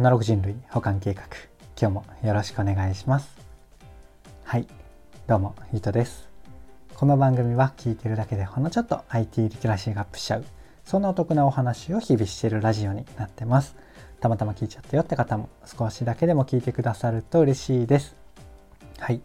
アナログ人類保管計画。今日もよろしくお願いします。はい。どうもゆうとです。この番組は聞いてるだけでほんのちょっと IT リテラシーがアップしちゃう。そんなお得なお話を日々しているラジオになってます。たまたま聞いちゃったよって方も少しだけでも聞いてくださると嬉しいです。はい。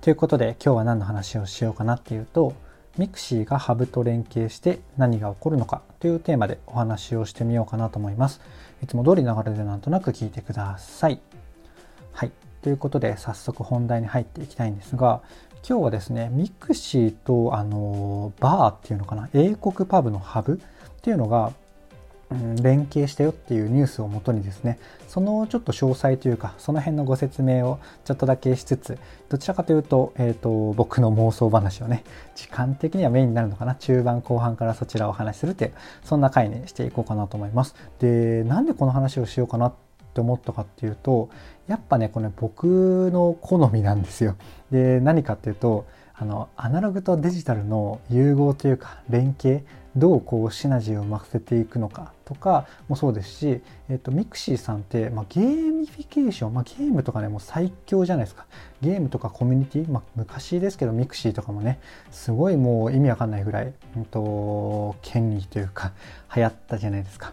ということで今日は何の話をしようかなっていうとミクシーがハブと連携して何が起こるのかというテーマでお話をしてみようかなと思います。いつも通り流れでなんとなく聞いてください。はい。ということで早速本題に入っていきたいんですが今日はですねミクシーとあのバーっていうのかな？英国パブのハブっていうのがうん、連携したよっていうニュースをもとにですねそのちょっと詳細というかその辺のご説明をちょっとだけしつつどちらかというと,、えーと、僕の妄想話をね時間的にはメインになるのかな中盤後半からそちらをお話しするってそんな回にしていこうかなと思います。でなんでこの話をしようかなって思ったかっていうとやっぱねこれ僕の好みなんですよ。で何かっていうとあのアナログとデジタルの融合というか連携どうこうシナジーを生ませていくのかとかもそうですし、えっと、ミクシーさんって、まあ、ゲーミフィケーション、まあ、ゲームとかねもう最強じゃないですかゲームとかコミュニティ、まあ、昔ですけどミクシーとかもねすごいもう意味わかんないぐらい、うんと、便利というか流行ったじゃないですか。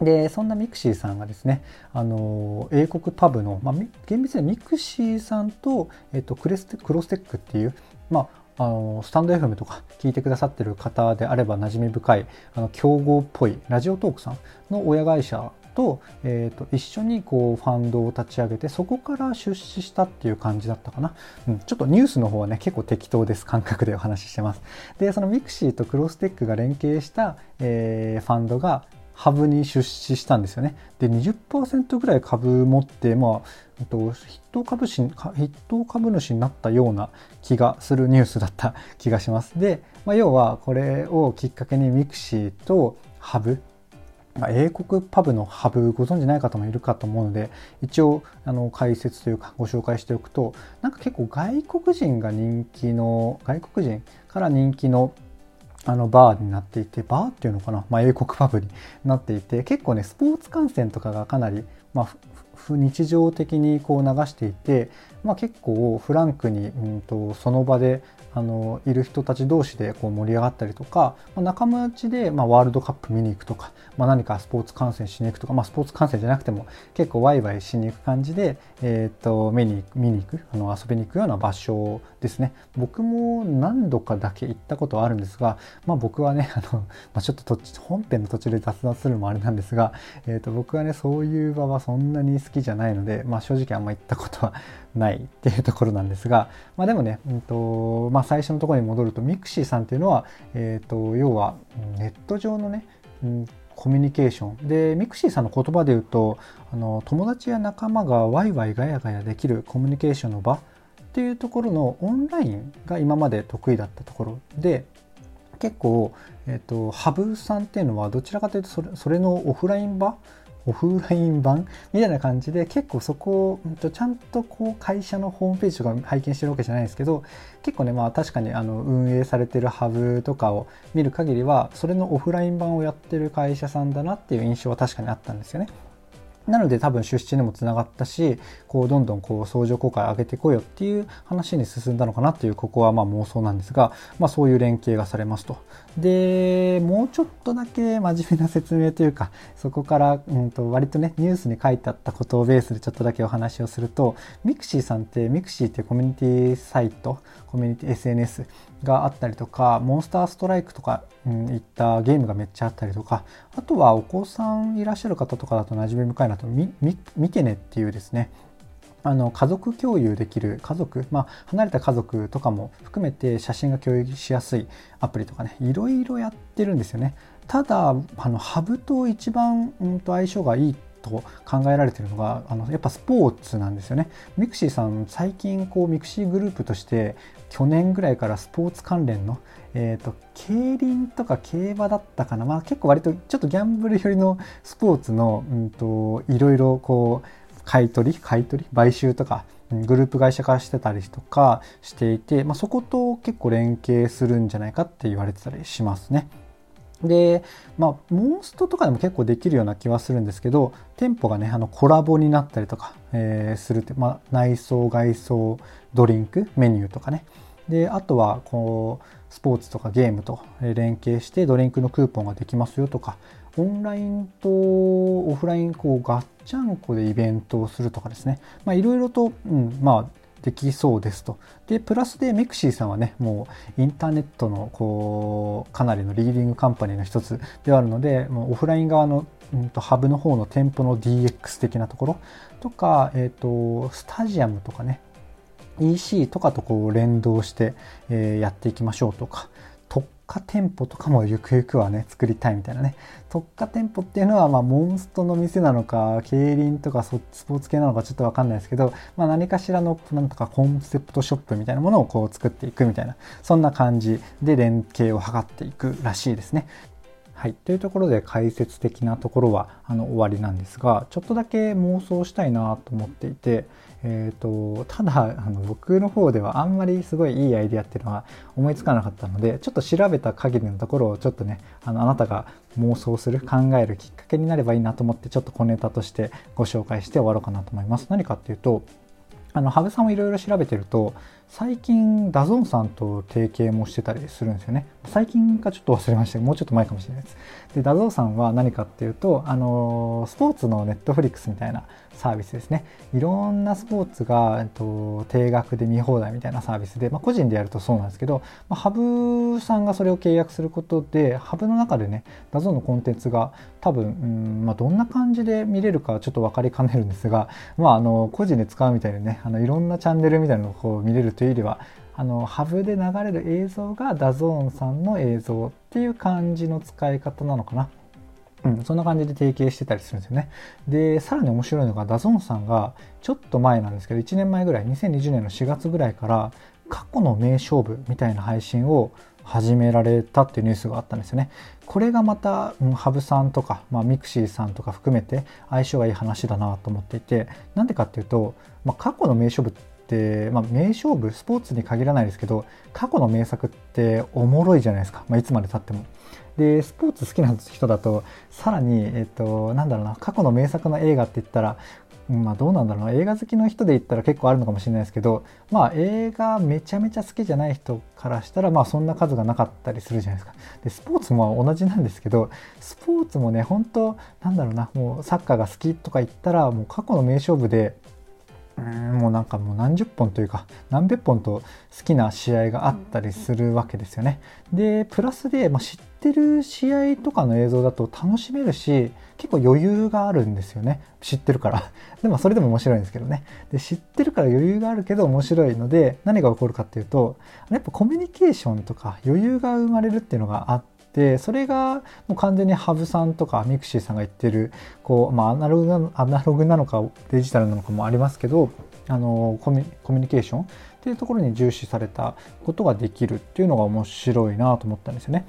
でそんなミクシーさんがですねあの英国パブの、まあ、厳密にミクシーさんと、えっと、クレステ、クロステックっていう、まあ、あのスタンド FM とか聞いてくださってる方であれば馴染み深いあの競合っぽいラジオトークさんの親会社と,、えーと、一緒にこうファンドを立ち上げてそこから出資したっていう感じだったかな、うん、ちょっとニュースの方はね結構適当です感覚でお話ししてます。でそのミクシーとクロステックが連携した、えー、ファンドがハブに出資したんですよね。で、20%ぐらい株持って、まあ、筆頭株主、筆頭株主になったような気がするニュースだった 気がします。で、まあ、要はこれをきっかけにミクシーとハブ、まあ、英国パブのハブご存じない方もいるかと思うので一応あの解説というかご紹介しておくとなんか結構外国人が人気の外国人から人気のあのバーになっていてバーっていうのかな、まあ、英国パブになっていて結構ねスポーツ観戦とかがかなり、まあ、日常的にこう流していて、まあ、結構フランクに、うんと、その場であのいる人たち同士でこう盛り上がったりとか、まあ、仲間内で、まあ、ワールドカップ見に行くとか、まあ、何かスポーツ観戦しに行くとか、まあ、スポーツ観戦じゃなくても結構ワイワイしに行く感じで、えーと、見に見に行くあの遊びに行くような場所ですね。僕も何度かだけ行ったことはあるんですが、まあ、僕はねあの、まあ、ちょっと本編の途中で雑談するのもあれなんですが、えー、と僕はねそういう場はそんなに好きじゃないので、まあ、正直あんま行ったことはないっていうところなんですが、まあ、でもね、うんとまあ、最初のところに戻るとミクシーさんっていうのは、えーと、要はネット上のね、うん、コミュニケーション。でミクシーさんの言葉で言うとあの友達や仲間がワイワイガヤガヤできるコミュニケーションの場っていうところのオンラインが今まで得意だったところ。で結構、えーと、ハブさんっていうのはどちらかというとそれそれのオフライン場オフライン版みたいな感じで結構そこをちゃんとこう会社のホームページとか拝見してるわけじゃないですけど結構ねまあ確かにあの運営されてるハブとかを見る限りはそれのオフライン版をやってる会社さんだなっていう印象は確かにあったんですよね。なので多分出資にもつながったしこうどんどんこう相乗効果を上げていこうよっていう話に進んだのかなっていうここはまあ妄想なんですが、まあ、そういう連携がされますと。でもうちょっとだけ真面目な説明というかそこから、うん、と割とねニュースに書いてあったことをベースでちょっとだけお話をするとミクシーさんってミクシーっていうコミュニティサイトコミュニティ SNS があったりとかモンスターストライクとか、うん、いったゲームがめっちゃあったりとかあとはお子さんいらっしゃる方とかだと馴染み深いなとみ、みてねっていうですねあの家族共有できる家族、まあ、離れた家族とかも含めて写真が共有しやすいアプリとかねいろいろやってるんですよね。ただあのハブと一番、うん、と相性がいいと考えられているのがあのやっぱスポーツなんですよねミクシーさん最近こうミクシーグループとして去年ぐらいからスポーツ関連のえーと、競輪とか競馬だったかな、まあ、結構割とちょっとギャンブル寄りのスポーツの、うんと、いろいろこう買い取り買い取り買収とかグループ会社化してたりとかしていて、まあ、そこと結構連携するんじゃないかって言われてたりしますね。で、まあ、モンストとかでも結構できるような気はするんですけど、店舗がね、あの、コラボになったりとか、えー、するって、まあ、内装、外装、ドリンク、メニューとかね。で、あとは、こう、スポーツとかゲームと連携してドリンクのクーポンができますよとか、オンラインとオフライン、こう、ガッチャンコでイベントをするとかですね。まあ、いろいろと、うん、まあ、できそうですと。で、プラスでメクシーさんはね、もうインターネットのこう、かなりのリーディングカンパニーの一つではあるので、もうオフライン側の、うんと、ハブの方の店舗の DX 的なところとか、えっ、ー、と、スタジアムとかね、EC とかとこう連動して、えー、やっていきましょうとか、化店舗とかもゆくゆくはね、作りたいみたいなね。特化店舗っていうのは、まあ、モンストの店なのか、競輪とかスポーツ系なのかちょっとわかんないですけど、まあ、何かしらの、なんとかコンセプトショップみたいなものをこう作っていくみたいな、そんな感じで連携を図っていくらしいですね。はい。というところで解説的なところはあの終わりなんですが、ちょっとだけ妄想したいなと思っていて、えーと、ただあの僕の方ではあんまりすごいいいアイデアっていうのは思いつかなかったのでちょっと調べた限りのところをちょっとねあのあなたが妄想する考えるきっかけになればいいなと思ってちょっと小ネタとしてご紹介して終わろうかなと思います。何かっていうとあのハブさんもいろいろ調べてると最近ダゾーンさんと提携もしてたりするんですよね。最近かちょっと忘れましたもうちょっと前かもしれないです。でダゾーンさんは何かっていうとあのスポーツのネットフリックスみたいなサービスですね。いろんなスポーツが、えっと、定額で見放題みたいなサービスで、まあ、個人でやるとそうなんですけど、まあ、ハブさんがそれを契約することでハブの中でねダゾーンのコンテンツが多分、うんまあ、どんな感じで見れるかちょっと分かりかねるんですが、まあ、あの個人で使うみたいにねあのいろんなチャンネルみたいなのをこう見れるというよりはあのハブで流れる映像がダゾーンさんの映像っていう感じの使い方なのかな。うん、そんな感じで提携してたりするんですよね。で、さらに面白いのが、ダゾーンさんが、ちょっと前なんですけど、1年前ぐらい、2020年の4月ぐらいから、過去の名勝負みたいな配信を始められたっていうニュースがあったんですよね。これがまた、うん、ハブさんとか、まあ、ミクシーさんとか含めて相性がいい話だなと思っていて、なんでかっていうと、まあ、過去の名勝負って、まあ、名勝負、スポーツに限らないですけど、過去の名作っておもろいじゃないですか。まあ、いつまで経っても。で、スポーツ好きな人だと、さらに、えっと、なんだろうな、過去の名作の映画って言ったら、まあどうなんだろうな映画好きの人で言ったら結構あるのかもしれないですけどまあ映画めちゃめちゃ好きじゃない人からしたらまあそんな数がなかったりするじゃないですかでスポーツも同じなんですけどスポーツもね本当なんだろうなもうサッカーが好きとか言ったらもう過去の名勝負でうんもうなんかもう何十本というか何百本と好きな試合があったりするわけですよね。でプラスで、まあ、知ってる試合とかの映像だと楽しめるし結構余裕があるんですよね。知ってるから。でもそれでも面白いんですけどね。で知ってるから余裕があるけど面白いので何が起こるかっていうとやっぱコミュニケーションとか余裕が生まれるっていうのがあってでそれがもう完全にハブさんとかミクシーさんが言ってるこう、まあ、アナログなアナログなのかデジタルなのかもありますけどあのコミュニケーションっていうところに重視されたことができるっていうのが面白いなと思ったんですよね。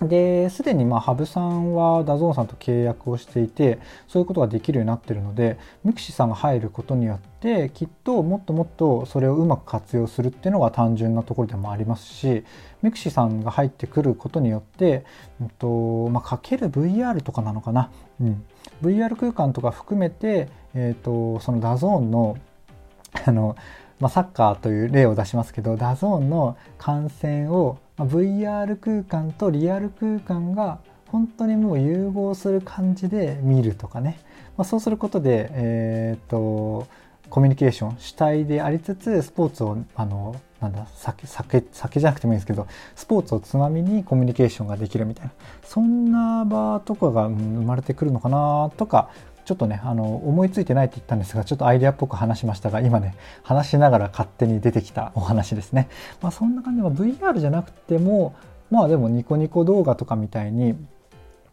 で、すでにまあ、ハブさんはダゾーンさんと契約をしていて、そういうことができるようになっているので、ミクシーさんが入ることによって、きっともっともっとそれをうまく活用するっていうのが単純なところでもありますし、ミクシーさんが入ってくることによって、うんとまあ、かける VR とかなのかな、うん、VR 空間とか含めて、えーと、その DAZN のあの、まあ、サッカーという例を出しますけどダゾーンの観戦をま VR 空間とリアル空間が本当にもう融合する感じで見るとかね、まあ、そうすることで、えーと、コミュニケーション主体でありつつスポーツをあのなんだ酒酒酒じゃなくてもいいんですけどスポーツをつまみにコミュニケーションができるみたいな。そんな場とかが生まれてくるのかなとかちょっとね、あの、思いついてないって言ったんですが、ちょっとアイデアっぽく話しましたが、今ね、話しながら勝手に出てきたお話ですね。まあそんな感じで、VR じゃなくても、まあでもニコニコ動画とかみたいに、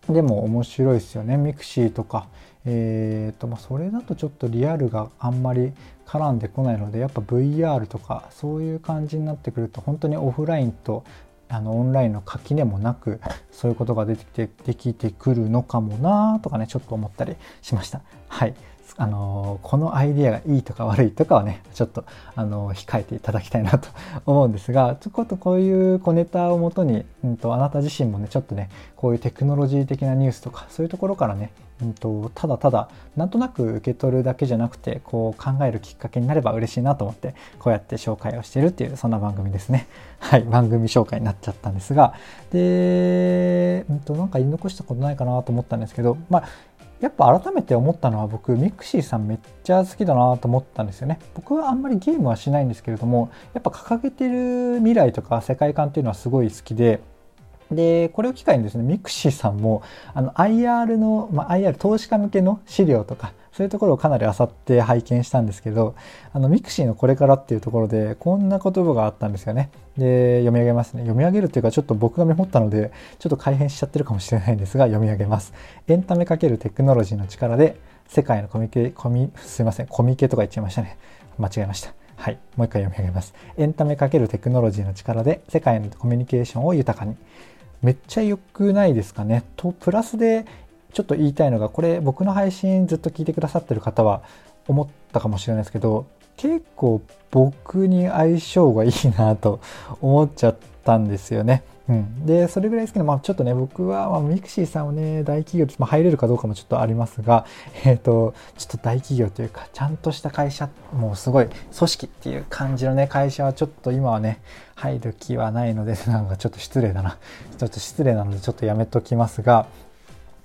でも面白いですよね。ミクシーとか。えっ、ー、と、まあそれだとちょっとリアルがあんまり絡んでこないので、やっぱ VR とかそういう感じになってくると、本当にオフラインとあのオンラインの垣根もなくそういうことが出てきてできてくるのかもなとかねちょっと思ったりしました。はい。あのこのアイディアがいいとか悪いとかはねちょっとあの控えていただきたいなと思うんですがちょっとこういう小ネタをもとに、うんと、あなた自身もねちょっとねこういうテクノロジー的なニュースとかそういうところからね、うんと、ただただなんとなく受け取るだけじゃなくてこう考えるきっかけになれば嬉しいなと思ってこうやって紹介をしているっていうそんな番組ですね。はい番組紹介になっちゃったんですが。で、うんと、なんか言い残したことないかなと思ったんですけどまあやっぱ改めて思ったのは僕ミクシーさんめっちゃ好きだなと思ったんですよね。僕はあんまりゲームはしないんですけれどもやっぱ掲げてる未来とか世界観っていうのはすごい好きででこれを機会にですねミクシーさんもあの IR の、まあ、IR 投資家向けの資料とかそういうところをかなり漁って拝見したんですけど、あの、ミクシーのこれからっていうところで、こんな言葉があったんですよね。で、読み上げますね。読み上げるっていうか、ちょっと僕がメモったので、ちょっと改変しちゃってるかもしれないんですが、読み上げます。エンタメ×テクノロジーの力で、世界のコミケ、コミ、すいません、コミケとか言っちゃいましたね。間違えました。はい。もう一回読み上げます。エンタメ×テクノロジーの力で、世界のコミュニケーションを豊かに。めっちゃ良くないですかね。と、プラスで、ちょっと言いたいのがこれ僕の配信ずっと聞いてくださってる方は思ったかもしれないですけど結構僕に相性がいいなと思っちゃったんですよね。うん、でそれぐらいですけど、まあ、ちょっとね僕は、まあ、ミクシーさんをね大企業と、まあ、入れるかどうかもちょっとありますが、えっ、ー、とちょっと大企業というかちゃんとした会社もうすごい組織っていう感じのね会社はちょっと今はね入る気はないのでなんかちょっと失礼だなちょっと失礼なのでちょっとやめときますが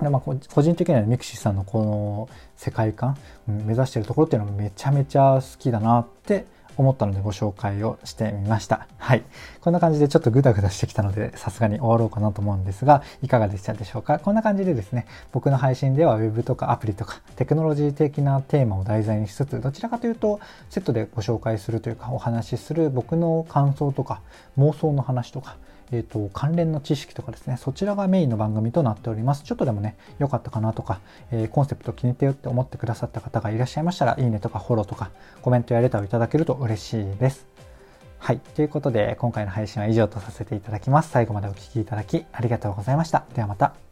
でまあ、個人的にはミクシーさんのこの世界観、目指してるところっていうのもめちゃめちゃ好きだなって思ったのでご紹介をしてみました。はい。こんな感じでちょっとグダグダしてきたので、さすがに終わろうかなと思うんですが、いかがでしたでしょうか？こんな感じでですね、僕の配信では Web とかアプリとかテクノロジー的なテーマを題材にしつつ、どちらかというとセットでご紹介するというか、お話しする僕の感想とか妄想の話とか、えーと、関連の知識とかですね、そちらがメインの番組となっております。ちょっとでもね、良かったかなとか、えー、コンセプト気に入ってよって思ってくださった方がいらっしゃいましたら、いいねとかフォローとか、コメントやレターをいただけると嬉しいです。はい。ということで、今回の配信は以上とさせていただきます。最後までお聴きいただきありがとうございました。ではまた。